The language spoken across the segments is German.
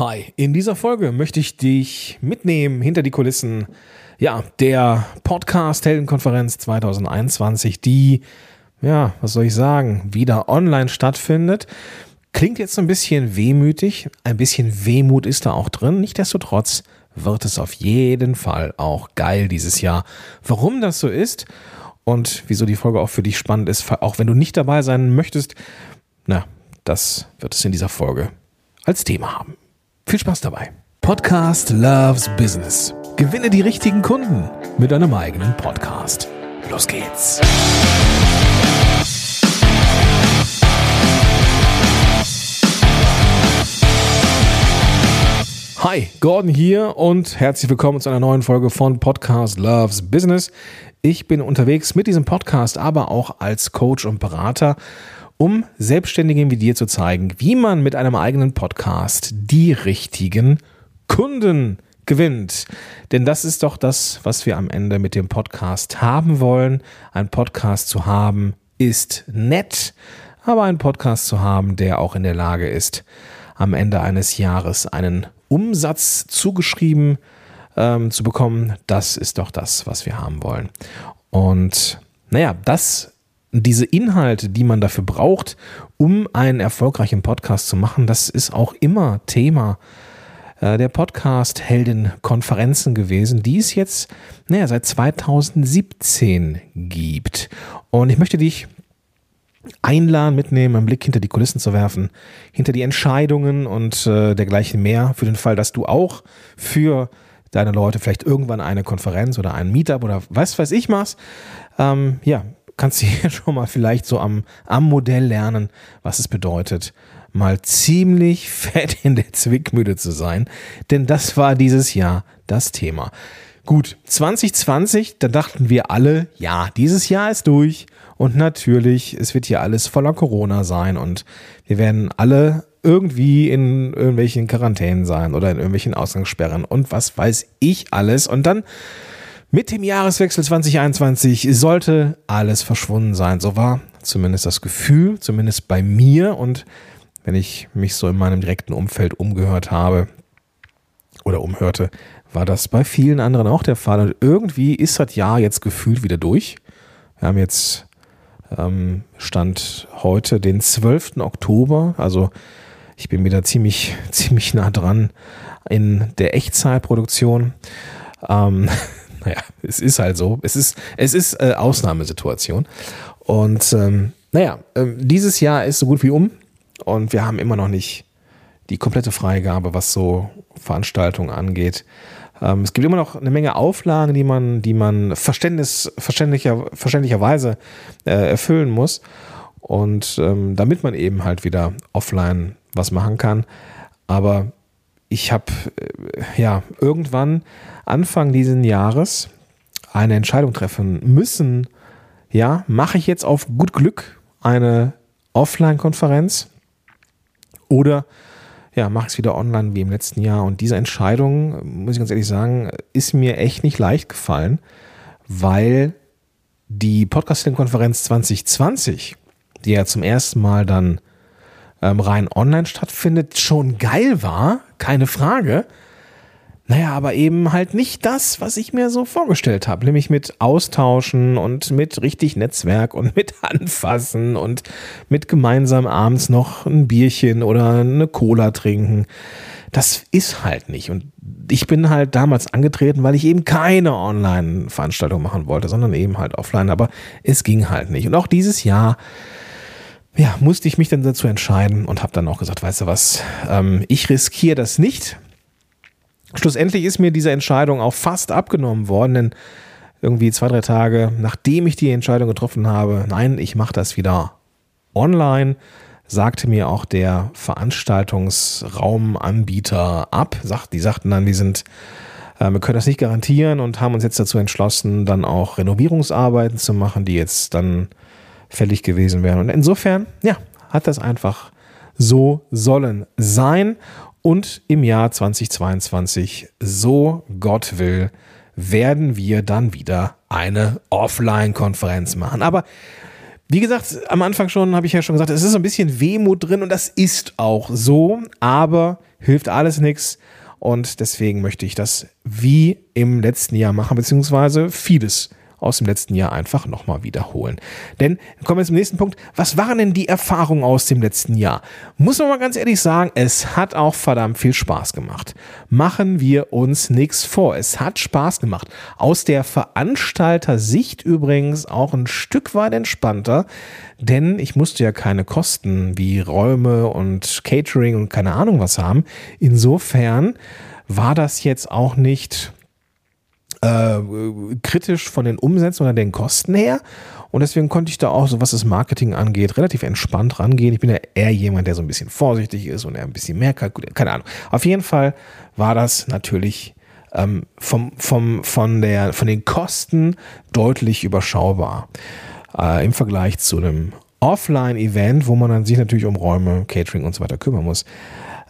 Hi, in dieser Folge möchte ich dich mitnehmen hinter die Kulissen ja, der Podcast Heldenkonferenz 2021, die ja, was soll ich sagen, wieder online stattfindet. Klingt jetzt so ein bisschen wehmütig, ein bisschen Wehmut ist da auch drin. Nichtsdestotrotz wird es auf jeden Fall auch geil dieses Jahr. Warum das so ist und wieso die Folge auch für dich spannend ist, auch wenn du nicht dabei sein möchtest, na, das wird es in dieser Folge als Thema haben. Viel Spaß dabei. Podcast Loves Business. Gewinne die richtigen Kunden mit deinem eigenen Podcast. Los geht's. Hi, Gordon hier und herzlich willkommen zu einer neuen Folge von Podcast Loves Business. Ich bin unterwegs mit diesem Podcast, aber auch als Coach und Berater um Selbstständigen wie dir zu zeigen, wie man mit einem eigenen Podcast die richtigen Kunden gewinnt. Denn das ist doch das, was wir am Ende mit dem Podcast haben wollen. Ein Podcast zu haben ist nett, aber ein Podcast zu haben, der auch in der Lage ist, am Ende eines Jahres einen Umsatz zugeschrieben ähm, zu bekommen, das ist doch das, was wir haben wollen. Und naja, das diese Inhalte, die man dafür braucht, um einen erfolgreichen Podcast zu machen, das ist auch immer Thema äh, der Podcast Helden Konferenzen gewesen, die es jetzt naja, seit 2017 gibt. Und ich möchte dich einladen, mitnehmen, einen Blick hinter die Kulissen zu werfen, hinter die Entscheidungen und äh, dergleichen mehr, für den Fall, dass du auch für deine Leute vielleicht irgendwann eine Konferenz oder ein Meetup oder was weiß ich machst. Ähm, ja, kannst du hier schon mal vielleicht so am, am Modell lernen, was es bedeutet, mal ziemlich fett in der Zwickmühle zu sein. Denn das war dieses Jahr das Thema. Gut, 2020, da dachten wir alle, ja, dieses Jahr ist durch und natürlich, es wird hier alles voller Corona sein und wir werden alle irgendwie in irgendwelchen Quarantänen sein oder in irgendwelchen Ausgangssperren und was weiß ich alles. Und dann mit dem Jahreswechsel 2021 sollte alles verschwunden sein. So war zumindest das Gefühl, zumindest bei mir. Und wenn ich mich so in meinem direkten Umfeld umgehört habe oder umhörte, war das bei vielen anderen auch der Fall. Und irgendwie ist das Jahr jetzt gefühlt wieder durch. Wir haben jetzt ähm, Stand heute den 12. Oktober. Also ich bin wieder ziemlich, ziemlich nah dran in der Echtzeitproduktion. Ähm, naja, es ist halt so. Es ist, es ist äh, Ausnahmesituation. Und ähm, naja, äh, dieses Jahr ist so gut wie um und wir haben immer noch nicht die komplette Freigabe, was so Veranstaltungen angeht. Ähm, es gibt immer noch eine Menge Auflagen, die man, die man Verständnis, verständlicher, verständlicherweise äh, erfüllen muss. Und ähm, damit man eben halt wieder offline was machen kann. Aber ich habe äh, ja irgendwann Anfang dieses Jahres eine Entscheidung treffen müssen. Ja, mache ich jetzt auf gut Glück eine Offline-Konferenz oder ja, mache ich es wieder online wie im letzten Jahr. Und diese Entscheidung, muss ich ganz ehrlich sagen, ist mir echt nicht leicht gefallen, weil die Podcasting-Konferenz 2020, die ja zum ersten Mal dann ähm, rein online stattfindet, schon geil war, keine Frage. Naja, aber eben halt nicht das, was ich mir so vorgestellt habe, nämlich mit Austauschen und mit richtig Netzwerk und mit Anfassen und mit gemeinsam abends noch ein Bierchen oder eine Cola trinken. Das ist halt nicht. Und ich bin halt damals angetreten, weil ich eben keine Online-Veranstaltung machen wollte, sondern eben halt offline. Aber es ging halt nicht. Und auch dieses Jahr ja, musste ich mich dann dazu entscheiden und habe dann auch gesagt, weißt du was, ähm, ich riskiere das nicht. Schlussendlich ist mir diese Entscheidung auch fast abgenommen worden, denn irgendwie zwei, drei Tage nachdem ich die Entscheidung getroffen habe, nein, ich mache das wieder online, sagte mir auch der Veranstaltungsraumanbieter ab. Die sagten dann, wir sind, äh, wir können das nicht garantieren und haben uns jetzt dazu entschlossen, dann auch Renovierungsarbeiten zu machen, die jetzt dann fällig gewesen wären. Und insofern, ja, hat das einfach so sollen sein. Und im Jahr 2022, so Gott will, werden wir dann wieder eine Offline-Konferenz machen. Aber Wie gesagt, am Anfang schon habe ich ja schon gesagt, es ist so ein bisschen Wehmut drin und das ist auch so, aber hilft alles nichts. Und deswegen möchte ich das wie im letzten Jahr machen, beziehungsweise vieles aus dem letzten Jahr einfach nochmal wiederholen. Denn kommen wir zum nächsten Punkt. Was waren denn die Erfahrungen aus dem letzten Jahr? Muss man mal ganz ehrlich sagen, es hat auch verdammt viel Spaß gemacht. Machen wir uns nichts vor. Es hat Spaß gemacht. Aus der Veranstalter-Sicht übrigens auch ein Stück weit entspannter, denn ich musste ja keine Kosten wie Räume und Catering und keine Ahnung was haben. Insofern war das jetzt auch nicht äh, kritisch von den Umsätzen oder den Kosten her. Und deswegen konnte ich da auch, so was das Marketing angeht, relativ entspannt rangehen. Ich bin ja eher jemand, der so ein bisschen vorsichtig ist und er ein bisschen mehr kalkuliert. Keine Ahnung. Auf jeden Fall war das natürlich ähm, vom, vom, von, der, von den Kosten deutlich überschaubar äh, im Vergleich zu einem Offline-Event, wo man dann sich natürlich um Räume, Catering und so weiter kümmern muss.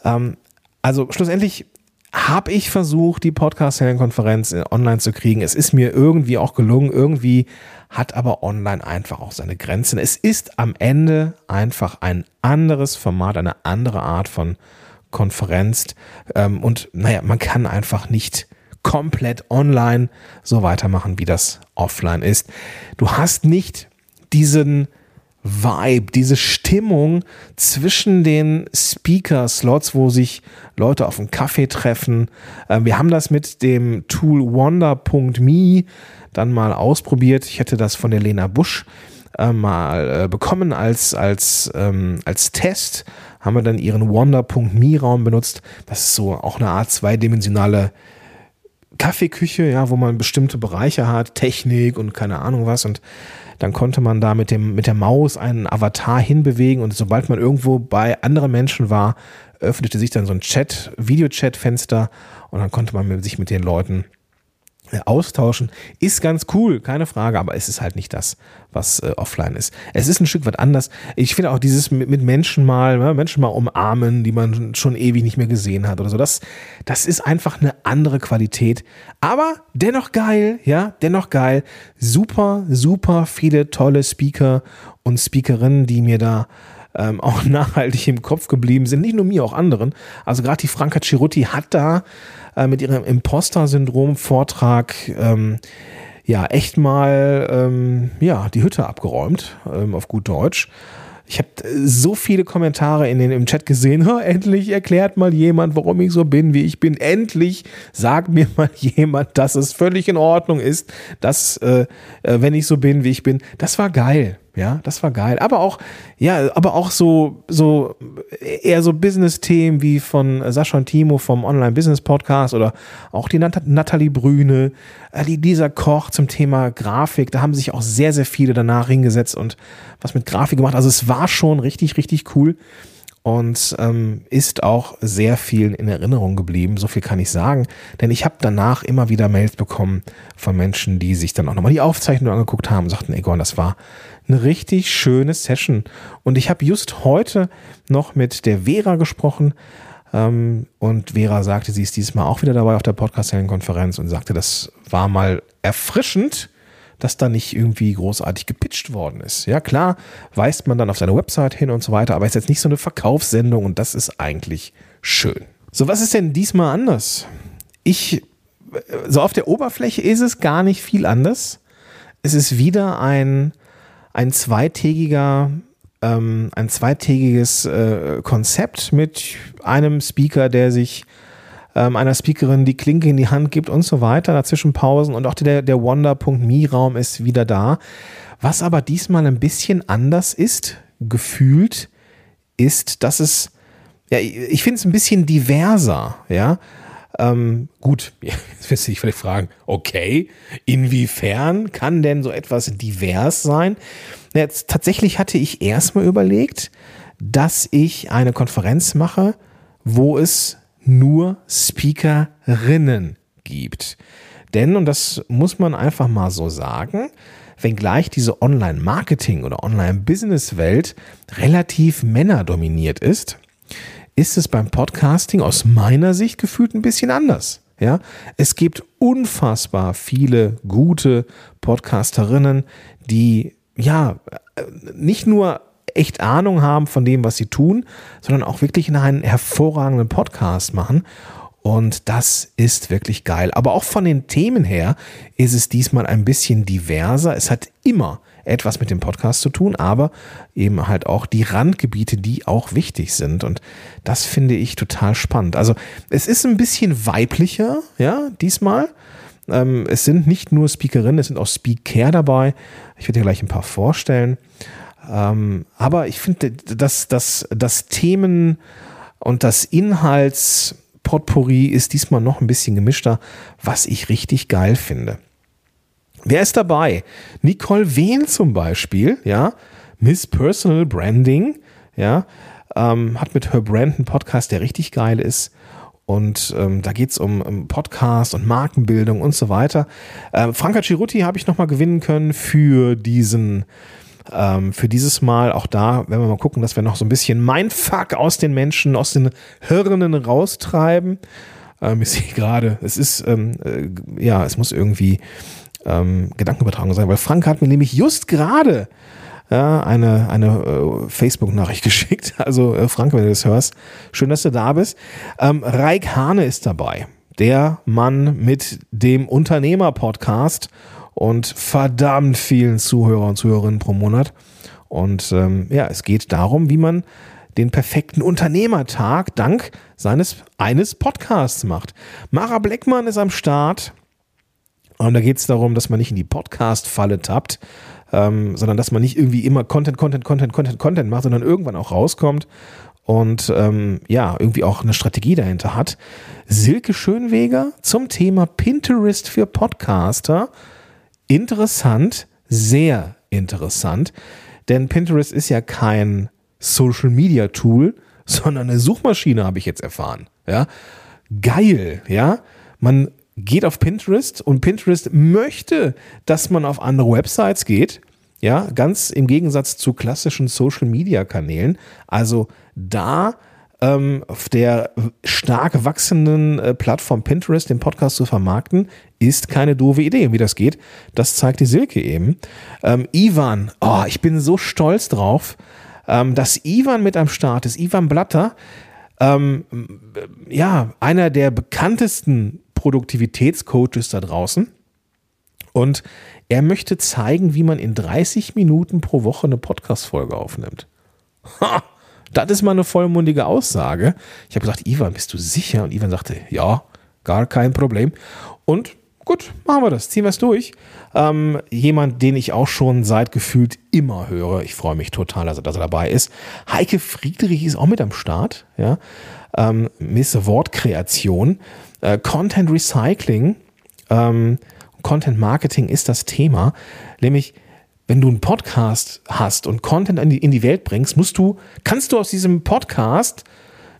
Ähm, also schlussendlich habe ich versucht, die Podcast-Konferenz online zu kriegen. Es ist mir irgendwie auch gelungen. Irgendwie hat aber online einfach auch seine Grenzen. Es ist am Ende einfach ein anderes Format, eine andere Art von Konferenz. Ähm, und naja, man kann einfach nicht komplett online so weitermachen, wie das offline ist. Du hast nicht diesen Vibe, diese Stimmung zwischen den Speaker-Slots, wo sich Leute auf einen Kaffee treffen. Ähm, wir haben das mit dem Tool Wonder.me dann mal ausprobiert. Ich hätte das von der Lena Busch äh, mal äh, bekommen als, als, ähm, als Test. Haben wir dann ihren Wonder.me-Raum benutzt. Das ist so auch eine Art zweidimensionale Kaffeeküche, ja, wo man bestimmte Bereiche hat, Technik und keine Ahnung was. Und dann konnte man da mit, dem, mit der Maus einen Avatar hinbewegen und sobald man irgendwo bei anderen Menschen war, öffnete sich dann so ein Chat, Videochat-Fenster und dann konnte man sich mit den Leuten austauschen. Ist ganz cool, keine Frage, aber es ist halt nicht das, was äh, offline ist. Es ist ein Stück weit anders. Ich finde auch dieses mit, mit Menschen mal, ja, Menschen mal umarmen, die man schon ewig nicht mehr gesehen hat oder so, das, das ist einfach eine andere Qualität. Aber dennoch geil, ja, dennoch geil. Super, super viele tolle Speaker und Speakerinnen, die mir da ähm, auch nachhaltig im Kopf geblieben sind. Nicht nur mir, auch anderen. Also gerade die Franka Cirutti hat da äh, mit ihrem Imposter-Syndrom-Vortrag ähm, ja echt mal ähm, ja, die Hütte abgeräumt, ähm, auf gut Deutsch. Ich habe äh, so viele Kommentare in den, im Chat gesehen. endlich erklärt mal jemand, warum ich so bin, wie ich bin. Endlich sagt mir mal jemand, dass es völlig in Ordnung ist, dass, äh, äh wenn ich so bin, wie ich bin. Das war geil. Ja, das war geil. Aber auch, ja, aber auch so, so, eher so Business-Themen wie von Sascha und Timo vom Online-Business-Podcast oder auch die Nat Nathalie Brüne, äh, die, dieser Koch zum Thema Grafik. Da haben sich auch sehr, sehr viele danach hingesetzt und was mit Grafik gemacht. Also es war schon richtig, richtig cool und ähm, ist auch sehr viel in Erinnerung geblieben. So viel kann ich sagen, denn ich habe danach immer wieder Mails bekommen von Menschen, die sich dann auch nochmal die Aufzeichnung angeguckt haben und sagten, Egon, das war eine richtig schöne Session. Und ich habe just heute noch mit der Vera gesprochen. Ähm, und Vera sagte, sie ist diesmal auch wieder dabei auf der Podcast-Konferenz und sagte, das war mal erfrischend dass da nicht irgendwie großartig gepitcht worden ist. Ja, klar, weist man dann auf seine Website hin und so weiter, aber ist jetzt nicht so eine Verkaufssendung und das ist eigentlich schön. So, was ist denn diesmal anders? Ich, so auf der Oberfläche ist es gar nicht viel anders. Es ist wieder ein, ein zweitägiger ähm, ein zweitägiges äh, Konzept mit einem Speaker, der sich ähm, einer Speakerin die Klinke in die Hand gibt und so weiter, dazwischen Pausen und auch der, der Wonder.me-Raum ist wieder da. Was aber diesmal ein bisschen anders ist, gefühlt, ist, dass es, ja, ich finde es ein bisschen diverser, ja. Ähm, gut, jetzt wirst du dich vielleicht fragen, okay, inwiefern kann denn so etwas divers sein? Jetzt, tatsächlich hatte ich erstmal überlegt, dass ich eine Konferenz mache, wo es nur Speakerinnen gibt. Denn, und das muss man einfach mal so sagen, wenngleich diese Online-Marketing- oder Online-Business-Welt relativ männerdominiert ist, ist es beim Podcasting aus meiner Sicht gefühlt ein bisschen anders. Ja, es gibt unfassbar viele gute Podcasterinnen, die ja, nicht nur echt Ahnung haben von dem, was sie tun, sondern auch wirklich einen hervorragenden Podcast machen. Und das ist wirklich geil. Aber auch von den Themen her ist es diesmal ein bisschen diverser. Es hat immer etwas mit dem Podcast zu tun, aber eben halt auch die Randgebiete, die auch wichtig sind. Und das finde ich total spannend. Also es ist ein bisschen weiblicher, ja, diesmal. Ähm, es sind nicht nur Speakerinnen, es sind auch Speaker dabei. Ich werde dir gleich ein paar vorstellen. Ähm, aber ich finde, dass, dass das Themen und das Inhaltspotpourri ist diesmal noch ein bisschen gemischter, was ich richtig geil finde. Wer ist dabei? Nicole Wehn zum Beispiel, ja, Miss Personal Branding, ja, ähm, hat mit Her Brand einen Podcast, der richtig geil ist. Und ähm, da geht es um, um, Podcast und Markenbildung und so weiter. Ähm, Franka Ciruti habe ich nochmal gewinnen können für diesen, ähm, für dieses Mal. Auch da werden wir mal gucken, dass wir noch so ein bisschen Mindfuck aus den Menschen, aus den Hirnen raustreiben. Ähm, ich sehe gerade, es ist, ähm, äh, ja, es muss irgendwie ähm, Gedankenübertragung sein, weil Frank hat mir nämlich just gerade ja, eine, eine äh, Facebook-Nachricht geschickt. Also äh, Frank, wenn du das hörst, schön, dass du da bist. Ähm, Raik Hane ist dabei, der Mann mit dem Unternehmer-Podcast und verdammt vielen Zuhörer und Zuhörerinnen pro Monat. Und ähm, ja, es geht darum, wie man den perfekten Unternehmertag dank seines eines Podcasts macht. Mara Bleckmann ist am Start. Und da geht es darum, dass man nicht in die Podcast-Falle tappt, ähm, sondern dass man nicht irgendwie immer Content, Content, Content, Content, Content macht, sondern irgendwann auch rauskommt und ähm, ja, irgendwie auch eine Strategie dahinter hat. Silke Schönweger zum Thema Pinterest für Podcaster. Interessant, sehr interessant, denn Pinterest ist ja kein Social Media Tool, sondern eine Suchmaschine, habe ich jetzt erfahren. Ja, geil, ja. Man geht auf Pinterest und Pinterest möchte, dass man auf andere Websites geht. Ja, ganz im Gegensatz zu klassischen Social Media Kanälen. Also da ähm, auf der stark wachsenden äh, Plattform Pinterest den Podcast zu vermarkten, ist keine doofe Idee. Wie das geht, das zeigt die Silke eben. Ähm, Ivan, oh, ich bin so stolz drauf, ähm, dass Ivan mit am Start ist. Ivan Blatter, ähm, ja, einer der bekanntesten Produktivitätscoaches da draußen. Und er möchte zeigen, wie man in 30 Minuten pro Woche eine Podcast-Folge aufnimmt. Ha, das ist mal eine vollmundige Aussage. Ich habe gesagt, Ivan, bist du sicher? Und Ivan sagte, ja, gar kein Problem. Und gut, machen wir das, ziehen wir es durch. Ähm, jemand, den ich auch schon seit gefühlt immer höre. Ich freue mich total, dass er, dass er dabei ist. Heike Friedrich ist auch mit am Start. Ja? Ähm, Miss Wortkreation. Äh, Content Recycling, ähm, Content Marketing ist das Thema. Nämlich, wenn du einen Podcast hast und Content in die, in die Welt bringst, musst du, kannst du aus diesem Podcast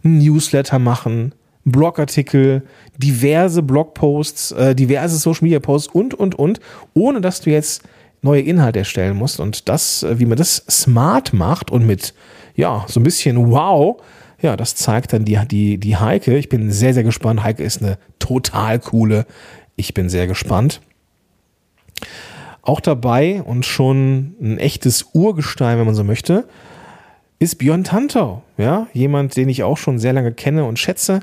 einen Newsletter machen, Blogartikel, diverse Blogposts, äh, diverse Social Media Posts und, und, und, ohne dass du jetzt neue Inhalte erstellen musst. Und das, äh, wie man das smart macht und mit, ja, so ein bisschen wow, ja, das zeigt dann die, die, die Heike. Ich bin sehr, sehr gespannt. Heike ist eine total coole. Ich bin sehr gespannt. Auch dabei und schon ein echtes Urgestein, wenn man so möchte, ist Björn Tantau. Ja, jemand, den ich auch schon sehr lange kenne und schätze.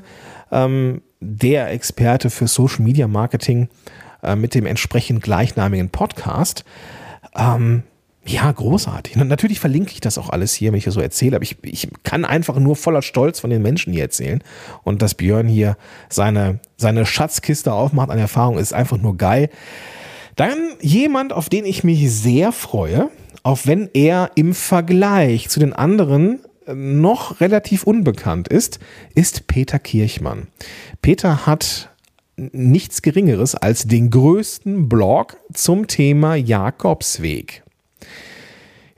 Ähm, der Experte für Social Media Marketing äh, mit dem entsprechend gleichnamigen Podcast. Ähm, ja, großartig. Natürlich verlinke ich das auch alles hier, wenn ich das so erzähle. Aber ich, ich kann einfach nur voller Stolz von den Menschen hier erzählen. Und dass Björn hier seine, seine Schatzkiste aufmacht an Erfahrung, ist einfach nur geil. Dann jemand, auf den ich mich sehr freue, auch wenn er im Vergleich zu den anderen äh, noch relativ unbekannt ist, ist Peter Kirchmann. Peter hat nichts Geringeres als den größten Blog zum Thema Jakobsweg.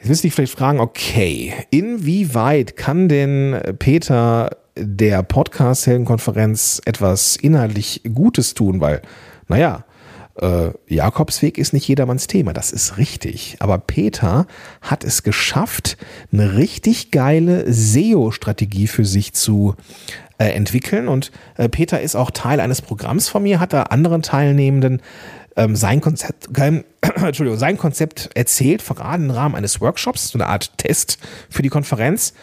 Jetzt du dich vielleicht fragen, okay, inwieweit kann denn Peter der Podcast-Heldenkonferenz etwas inhaltlich Gutes tun? Weil, naja, äh, Jakobsweg ist nicht jedermanns Thema, das ist richtig. Aber Peter hat es geschafft, eine richtig geile SEO-Strategie für sich zu äh, entwickeln. Und äh, Peter ist auch Teil eines Programms von mir, hat da anderen Teilnehmenden ähm, sein Konzept, kein, Entschuldigung, sein Konzept erzählt, verraten im Rahmen eines Workshops, so eine Art Test für die Konferenz.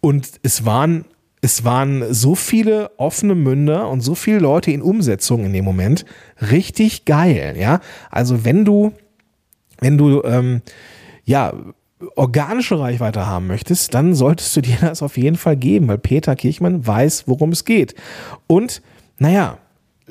Und es waren, es waren so viele offene Münder und so viele Leute in Umsetzung in dem Moment. Richtig geil, ja. Also wenn du, wenn du, ähm, ja, organische Reichweite haben möchtest, dann solltest du dir das auf jeden Fall geben, weil Peter Kirchmann weiß, worum es geht. Und naja,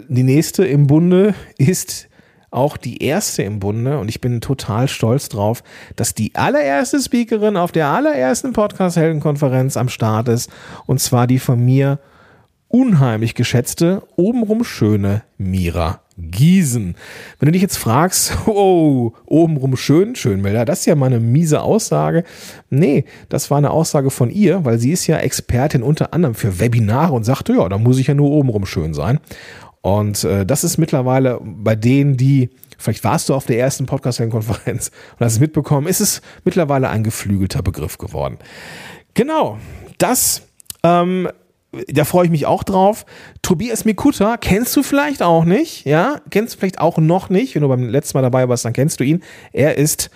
die nächste im Bunde ist auch die erste im Bunde und ich bin total stolz drauf, dass die allererste Speakerin auf der allerersten Podcast-Heldenkonferenz am Start ist und zwar die von mir unheimlich geschätzte, obenrum schöne Mira Gießen. Wenn du dich jetzt fragst, oh, obenrum schön, Schönmelder, das ist ja mal eine miese Aussage. Nee, das war eine Aussage von ihr, weil sie ist ja Expertin unter anderem für Webinare und sagte, ja, da muss ich ja nur obenrum schön sein. Und äh, das ist mittlerweile bei denen, die, vielleicht warst du auf der ersten Podcast-Konferenz und hast es mitbekommen, ist es mittlerweile ein geflügelter Begriff geworden. Genau, das ähm, da freue ich mich auch drauf. Tobias Mikuta kennst du vielleicht auch nicht, ja? Kennst du vielleicht auch noch nicht. Wenn du beim letzten Mal dabei warst, dann kennst du ihn. Er ist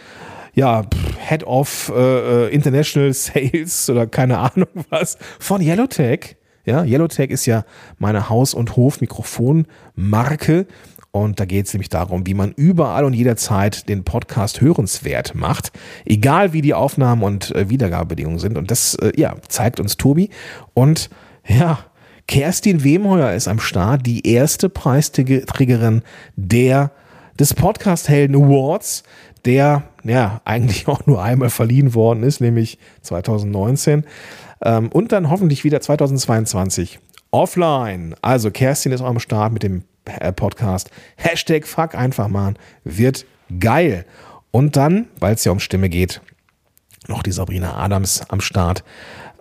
ja Head of äh, äh International Sales oder keine Ahnung was von Yellowtech. Ja, Yellowtech ist ja meine Haus- und Hof-Mikrofon-Marke. Und da geht es nämlich darum, wie man überall und jederzeit den Podcast hörenswert macht, egal wie die Aufnahmen und äh, Wiedergabebedingungen sind. Und das äh, ja, zeigt uns Tobi. Und ja, Kerstin Wemheuer ist am Start, die erste Preisträgerin der des Podcast Helden Awards, der ja eigentlich auch nur einmal verliehen worden ist, nämlich 2019 ähm, und dann hoffentlich wieder 2022 offline. Also Kerstin ist auch am Start mit dem äh, Podcast Hashtag Fuck einfach machen wird geil. Und dann, weil es ja um Stimme geht, noch die Sabrina Adams am Start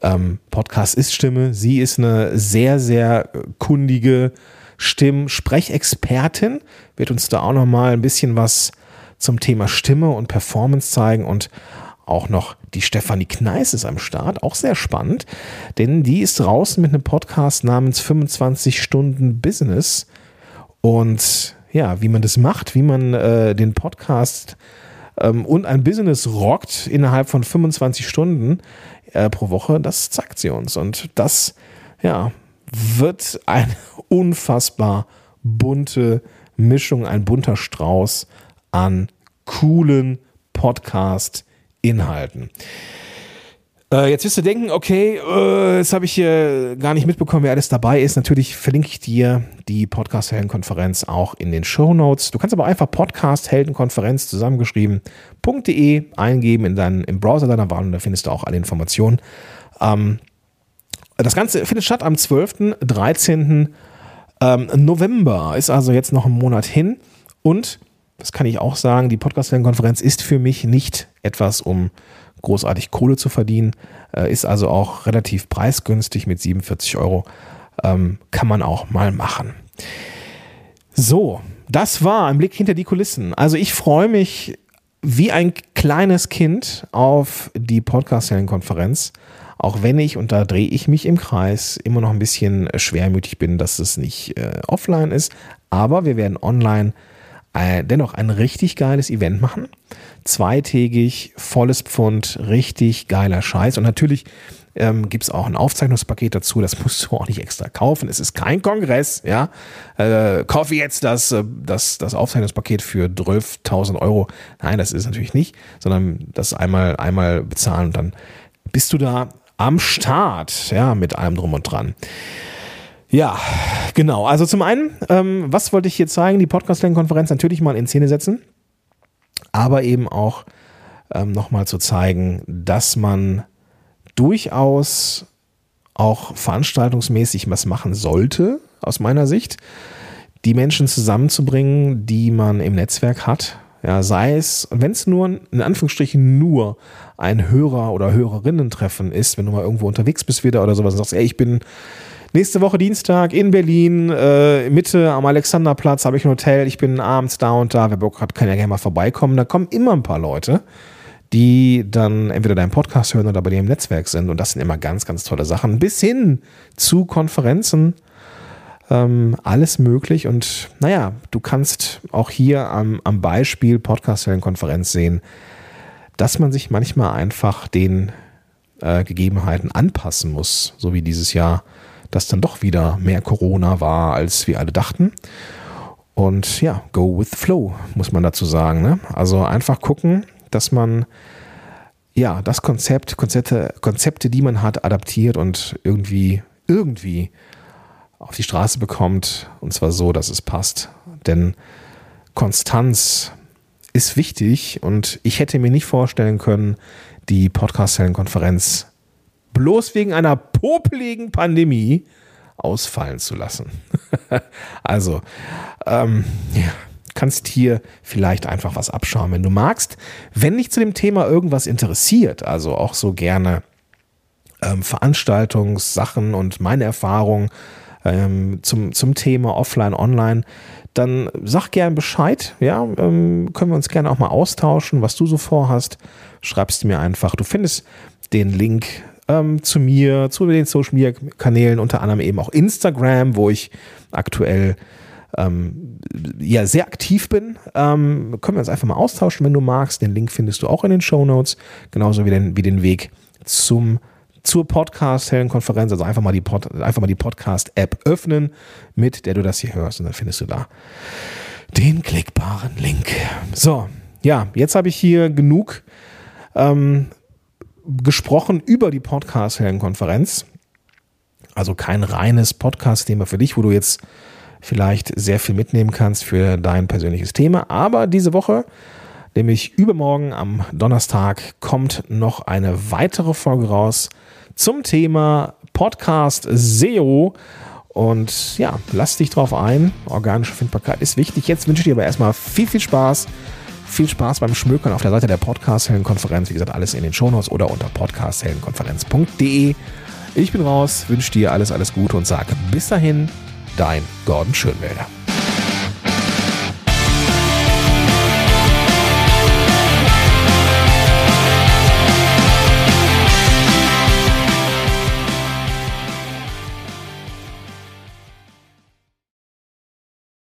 ähm, Podcast ist Stimme. Sie ist eine sehr, sehr kundige Stimm-Sprechexpertin, wird uns da auch noch mal ein bisschen was zum Thema Stimme und Performance zeigen und auch noch die Stefanie Kneis ist am Start, auch sehr spannend, denn die ist draußen mit einem Podcast namens 25 Stunden Business und ja, wie man das macht, wie man äh, den Podcast ähm, und ein Business rockt innerhalb von 25 Stunden, äh, pro Woche, das zeigt sie uns. Und das, ja, wird eine unfassbar bunte Mischung, ein bunter Strauß an coolen Podcast-Inhalten. Äh, jetzt wirst du denken, okay, äh, das habe ich hier gar nicht mitbekommen, wer alles dabei ist. Natürlich verlinke ich dir die Podcast-Heldenkonferenz auch in den Show Notes. Du kannst aber einfach Podcast-Heldenkonferenz zusammengeschrieben.de eingeben in deinen, im Browser deiner Wahl und da findest du auch alle Informationen. Ähm, das Ganze findet statt am 12., 13. Ähm, November. Ist also jetzt noch ein Monat hin. Und, das kann ich auch sagen, die Podcast-Heldenkonferenz ist für mich nicht etwas, um großartig Kohle zu verdienen. Äh, ist also auch relativ preisgünstig mit 47 Euro. Ähm, kann man auch mal machen. So, das war ein Blick hinter die Kulissen. Also ich freue mich wie ein kleines Kind auf die Podcast-Konferenz. Auch wenn ich, und da drehe ich mich im Kreis, immer noch ein bisschen schwermütig bin, dass es nicht äh, offline ist. Aber wir werden online äh, dennoch ein richtig geiles Event machen zweitägig, volles Pfund, richtig geiler Scheiß. Und natürlich ähm, gibt es auch ein Aufzeichnungspaket dazu, das musst du auch nicht extra kaufen. Es ist kein Kongress, ja. Äh, kaufe jetzt das, äh, das, das Aufzeichnungspaket für 12.000 Euro. Nein, das ist natürlich nicht, sondern das einmal, einmal bezahlen und dann bist du da am Start, ja, mit allem drum und dran. Ja, genau. Also zum einen, ähm, was wollte ich hier zeigen? Die Podcast-Konferenz natürlich mal in Szene setzen aber eben auch ähm, nochmal zu zeigen, dass man durchaus auch veranstaltungsmäßig was machen sollte, aus meiner Sicht, die Menschen zusammenzubringen, die man im Netzwerk hat. Ja, sei es, wenn es nur, in Anführungsstrichen nur ein Hörer- oder Hörerinnen-Treffen ist, wenn du mal irgendwo unterwegs bist wieder oder sowas und sagst, ey, ich bin Nächste Woche Dienstag in Berlin, äh, Mitte am Alexanderplatz, habe ich ein Hotel. Ich bin abends da und da. Wer Bock hat, kann ja gerne mal vorbeikommen. Da kommen immer ein paar Leute, die dann entweder deinen Podcast hören oder bei dir im Netzwerk sind. Und das sind immer ganz, ganz tolle Sachen. Bis hin zu Konferenzen, ähm, alles möglich. Und naja, du kannst auch hier am, am Beispiel Podcast-Konferenz sehen, dass man sich manchmal einfach den äh, Gegebenheiten anpassen muss, so wie dieses Jahr, dass dann doch wieder mehr Corona war, als wir alle dachten. Und ja, go with flow, muss man dazu sagen. Ne? Also einfach gucken, dass man ja das Konzept, Konzepte, Konzepte, die man hat, adaptiert und irgendwie, irgendwie auf die Straße bekommt. Und zwar so, dass es passt. Denn Konstanz ist wichtig und ich hätte mir nicht vorstellen können, die Podcast-Konferenz bloß wegen einer popeligen Pandemie ausfallen zu lassen. also, ähm, ja, kannst hier vielleicht einfach was abschauen, wenn du magst. Wenn dich zu dem Thema irgendwas interessiert, also auch so gerne ähm, Veranstaltungssachen und meine Erfahrungen ähm, zum, zum Thema Offline, Online, dann sag gern Bescheid. Ja, ähm, können wir uns gerne auch mal austauschen, was du so vorhast. Schreibst mir einfach. Du findest den Link ähm, zu mir, zu den Social Media Kanälen, unter anderem eben auch Instagram, wo ich aktuell ähm, ja sehr aktiv bin. Ähm, können wir uns einfach mal austauschen, wenn du magst. Den Link findest du auch in den Show Notes, genauso wie den, wie den Weg zum zur Podcast-Heldenkonferenz, also einfach mal die, Pod, die Podcast-App öffnen, mit der du das hier hörst und dann findest du da den klickbaren Link. So, ja, jetzt habe ich hier genug ähm, gesprochen über die Podcast-Heldenkonferenz. Also kein reines Podcast-Thema für dich, wo du jetzt vielleicht sehr viel mitnehmen kannst für dein persönliches Thema. Aber diese Woche, nämlich übermorgen am Donnerstag, kommt noch eine weitere Folge raus zum Thema Podcast SEO. Und ja, lass dich drauf ein. Organische Findbarkeit ist wichtig. Jetzt wünsche ich dir aber erstmal viel, viel Spaß. Viel Spaß beim Schmökern auf der Seite der Podcast-Heldenkonferenz. Wie gesagt, alles in den Shownotes oder unter podcastheldenkonferenz.de. Ich bin raus, wünsche dir alles, alles Gute und sage bis dahin, dein Gordon Schönwälder.